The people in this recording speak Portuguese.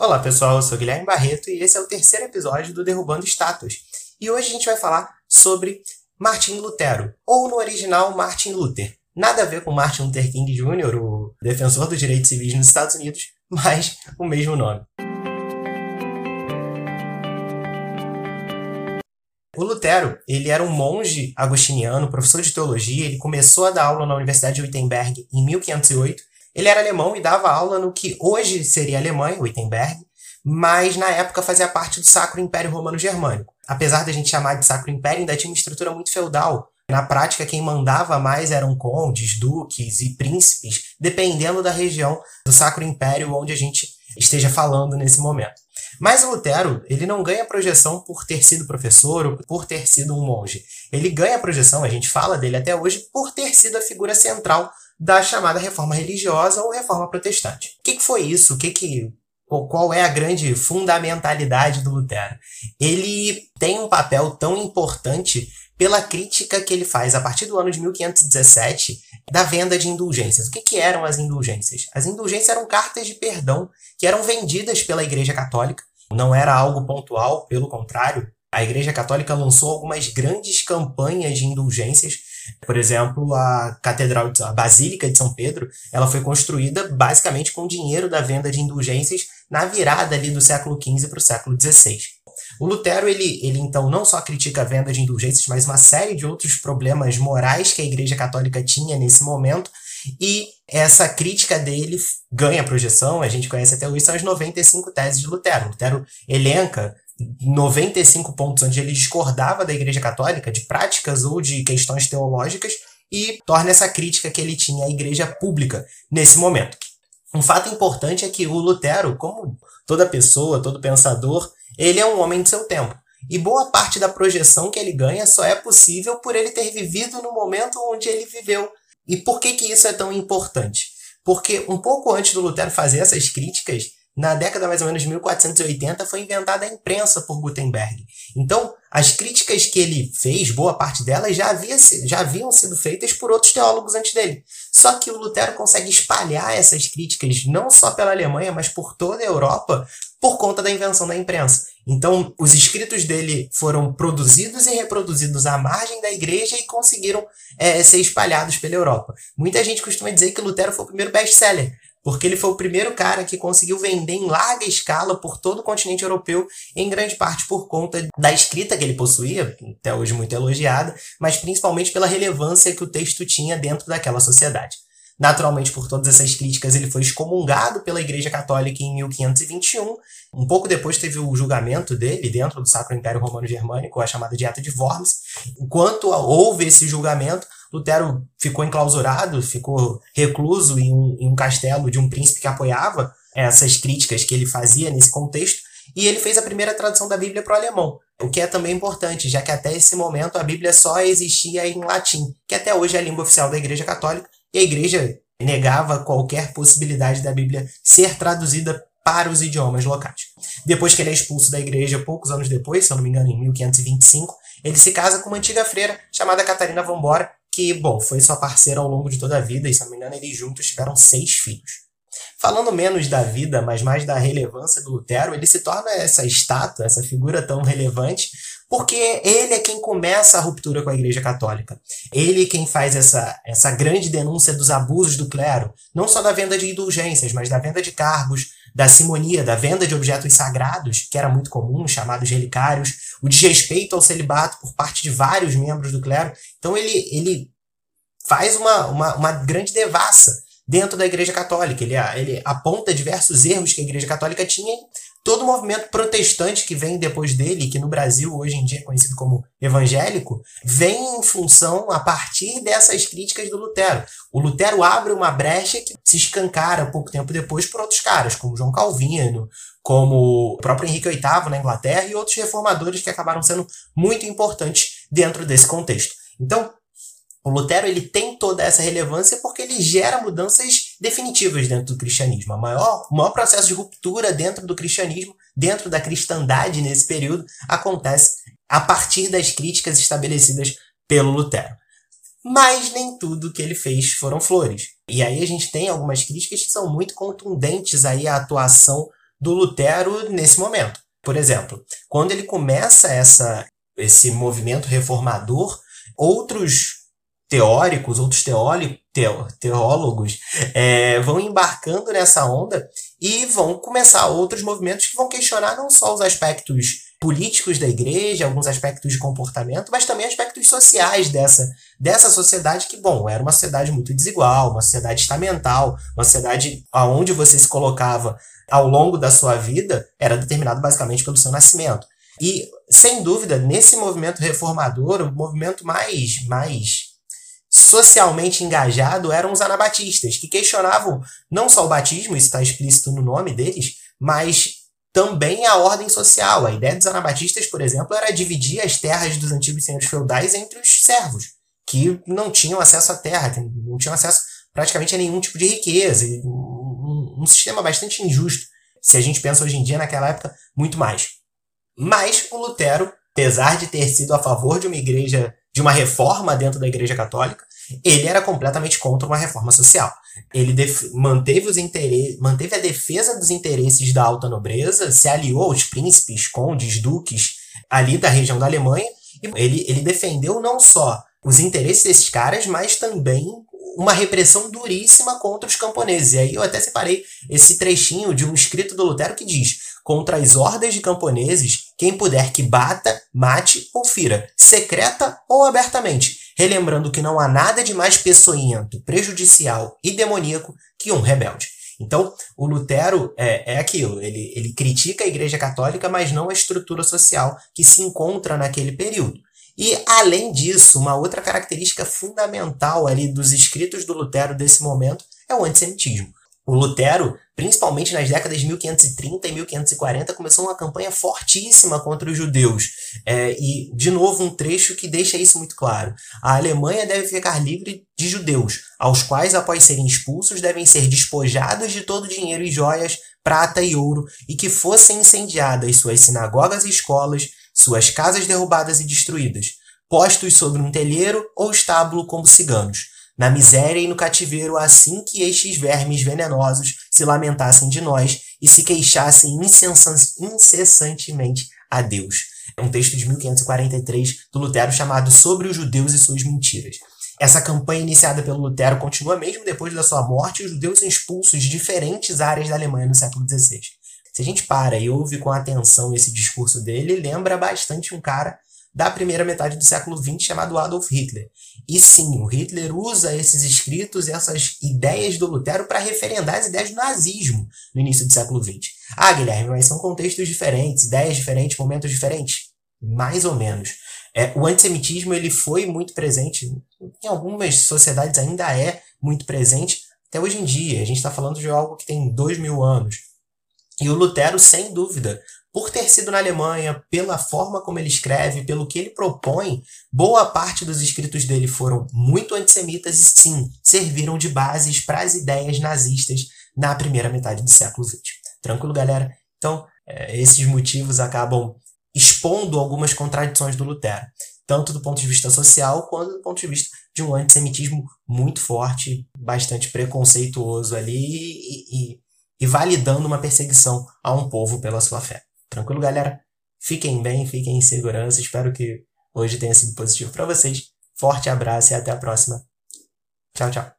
Olá pessoal, eu sou Guilherme Barreto e esse é o terceiro episódio do Derrubando Estátuas. E hoje a gente vai falar sobre Martin Lutero, ou no original Martin Luther. Nada a ver com Martin Luther King Jr., o defensor dos direitos civis nos Estados Unidos, mas o mesmo nome. O Lutero, ele era um monge agostiniano, professor de teologia, ele começou a dar aula na Universidade de Wittenberg em 1508 ele era alemão e dava aula no que hoje seria Alemanha, Wittenberg, mas na época fazia parte do Sacro Império Romano Germânico. Apesar da gente chamar de Sacro Império, ainda tinha uma estrutura muito feudal. Na prática, quem mandava mais eram condes, duques e príncipes, dependendo da região do Sacro Império onde a gente esteja falando nesse momento. Mas o Lutero, ele não ganha projeção por ter sido professor ou por ter sido um monge. Ele ganha projeção, a gente fala dele até hoje, por ter sido a figura central da chamada reforma religiosa ou reforma protestante. O que, que foi isso? O que, que qual é a grande fundamentalidade do Lutero? Ele tem um papel tão importante pela crítica que ele faz a partir do ano de 1517 da venda de indulgências. O que, que eram as indulgências? As indulgências eram cartas de perdão que eram vendidas pela Igreja Católica. Não era algo pontual, pelo contrário, a Igreja Católica lançou algumas grandes campanhas de indulgências por exemplo, a Catedral, a Basílica de São Pedro, ela foi construída basicamente com dinheiro da venda de indulgências na virada ali do século XV para o século XVI. O Lutero, ele, ele então não só critica a venda de indulgências, mas uma série de outros problemas morais que a Igreja Católica tinha nesse momento, e essa crítica dele ganha projeção, a gente conhece até hoje, são as 95 teses de Lutero. Lutero elenca 95 pontos onde ele discordava da Igreja Católica, de práticas ou de questões teológicas, e torna essa crítica que ele tinha à Igreja pública nesse momento. Um fato importante é que o Lutero, como toda pessoa, todo pensador, ele é um homem de seu tempo. E boa parte da projeção que ele ganha só é possível por ele ter vivido no momento onde ele viveu. E por que, que isso é tão importante? Porque um pouco antes do Lutero fazer essas críticas, na década mais ou menos de 1480 foi inventada a imprensa por Gutenberg. Então, as críticas que ele fez, boa parte delas já, havia, já haviam sido feitas por outros teólogos antes dele. Só que o Lutero consegue espalhar essas críticas não só pela Alemanha, mas por toda a Europa, por conta da invenção da imprensa. Então, os escritos dele foram produzidos e reproduzidos à margem da igreja e conseguiram é, ser espalhados pela Europa. Muita gente costuma dizer que Lutero foi o primeiro best-seller, porque ele foi o primeiro cara que conseguiu vender em larga escala por todo o continente europeu, em grande parte por conta da escrita que ele possuía, até hoje muito elogiada, mas principalmente pela relevância que o texto tinha dentro daquela sociedade. Naturalmente, por todas essas críticas, ele foi excomungado pela Igreja Católica em 1521. Um pouco depois teve o julgamento dele dentro do Sacro Império Romano Germânico, a chamada Dieta de Worms. Enquanto houve esse julgamento, Lutero ficou enclausurado, ficou recluso em um, em um castelo de um príncipe que apoiava essas críticas que ele fazia nesse contexto, e ele fez a primeira tradução da Bíblia para o alemão, o que é também importante, já que até esse momento a Bíblia só existia em latim, que até hoje é a língua oficial da Igreja Católica, e a Igreja negava qualquer possibilidade da Bíblia ser traduzida para os idiomas locais. Depois que ele é expulso da igreja, poucos anos depois, se eu não me engano, em 1525, ele se casa com uma antiga freira chamada Catarina Vambora, que, bom, foi sua parceira ao longo de toda a vida, e se não me engano, eles juntos tiveram seis filhos. Falando menos da vida, mas mais da relevância do Lutero, ele se torna essa estátua, essa figura tão relevante, porque ele é quem começa a ruptura com a Igreja Católica. Ele é quem faz essa, essa grande denúncia dos abusos do clero, não só da venda de indulgências, mas da venda de cargos, da simonia, da venda de objetos sagrados, que era muito comum, chamados relicários, o desrespeito ao celibato por parte de vários membros do clero. Então ele, ele faz uma, uma, uma grande devassa dentro da Igreja Católica. Ele, ele aponta diversos erros que a Igreja Católica tinha todo o movimento protestante que vem depois dele, que no Brasil hoje em dia é conhecido como evangélico, vem em função a partir dessas críticas do Lutero. O Lutero abre uma brecha que se escancara pouco tempo depois por outros caras, como João Calvino, como o próprio Henrique VIII na Inglaterra e outros reformadores que acabaram sendo muito importantes dentro desse contexto. Então, o Lutero ele tem toda essa relevância porque ele gera mudanças definitivas dentro do cristianismo. O maior, maior processo de ruptura dentro do cristianismo, dentro da cristandade nesse período, acontece a partir das críticas estabelecidas pelo Lutero. Mas nem tudo que ele fez foram flores. E aí a gente tem algumas críticas que são muito contundentes aí à atuação do Lutero nesse momento. Por exemplo, quando ele começa essa, esse movimento reformador, outros teóricos, outros teólogos é, vão embarcando nessa onda e vão começar outros movimentos que vão questionar não só os aspectos políticos da igreja, alguns aspectos de comportamento, mas também aspectos sociais dessa, dessa sociedade que, bom, era uma sociedade muito desigual, uma sociedade estamental, uma sociedade onde você se colocava ao longo da sua vida era determinado basicamente pelo seu nascimento. E, sem dúvida, nesse movimento reformador, o movimento mais, mais socialmente engajado eram os anabatistas, que questionavam não só o batismo, isso está explícito no nome deles, mas também a ordem social. A ideia dos anabatistas, por exemplo, era dividir as terras dos antigos senhores feudais entre os servos, que não tinham acesso à terra, que não tinham acesso praticamente a nenhum tipo de riqueza. Um, um, sistema bastante injusto, se a gente pensa hoje em dia, naquela época, muito mais. Mas o Lutero, apesar de ter sido a favor de uma igreja, de uma reforma dentro da igreja católica, ele era completamente contra uma reforma social. Ele manteve, os manteve a defesa dos interesses da alta nobreza, se aliou aos príncipes, condes, duques ali da região da Alemanha, e ele, ele defendeu não só os interesses desses caras, mas também uma repressão duríssima contra os camponeses. E aí eu até separei esse trechinho de um escrito do Lutero que diz: contra as hordas de camponeses, quem puder que bata, mate ou fira, secreta ou abertamente, relembrando que não há nada de mais peçonhento, prejudicial e demoníaco que um rebelde. Então, o Lutero é, é aquilo, ele, ele critica a Igreja Católica, mas não a estrutura social que se encontra naquele período. E, além disso, uma outra característica fundamental ali dos escritos do Lutero desse momento é o antissemitismo. O Lutero, principalmente nas décadas de 1530 e 1540, começou uma campanha fortíssima contra os judeus. É, e, de novo, um trecho que deixa isso muito claro. A Alemanha deve ficar livre de judeus, aos quais, após serem expulsos, devem ser despojados de todo dinheiro e joias, prata e ouro, e que fossem incendiadas suas sinagogas e escolas, suas casas derrubadas e destruídas, postos sobre um telheiro ou estábulo como ciganos na miséria e no cativeiro, assim que estes vermes venenosos se lamentassem de nós e se queixassem incessantemente a Deus. É um texto de 1543 do Lutero chamado Sobre os Judeus e Suas Mentiras. Essa campanha iniciada pelo Lutero continua mesmo depois da sua morte e os judeus são expulsos de diferentes áreas da Alemanha no século XVI. Se a gente para e ouve com atenção esse discurso dele, lembra bastante um cara da primeira metade do século XX chamado Adolf Hitler. E sim, o Hitler usa esses escritos essas ideias do Lutero para referendar as ideias do nazismo no início do século XX. Ah, Guilherme, mas são contextos diferentes, ideias diferentes, momentos diferentes? Mais ou menos. É, o antissemitismo ele foi muito presente, em algumas sociedades ainda é muito presente, até hoje em dia. A gente está falando de algo que tem dois mil anos. E o Lutero, sem dúvida, por ter sido na Alemanha, pela forma como ele escreve, pelo que ele propõe, boa parte dos escritos dele foram muito antissemitas e sim, serviram de bases para as ideias nazistas na primeira metade do século XX. Tranquilo, galera? Então, é, esses motivos acabam expondo algumas contradições do Lutero, tanto do ponto de vista social quanto do ponto de vista de um antissemitismo muito forte, bastante preconceituoso ali e, e, e validando uma perseguição a um povo pela sua fé. Tranquilo, galera? Fiquem bem, fiquem em segurança. Espero que hoje tenha sido positivo para vocês. Forte abraço e até a próxima. Tchau, tchau.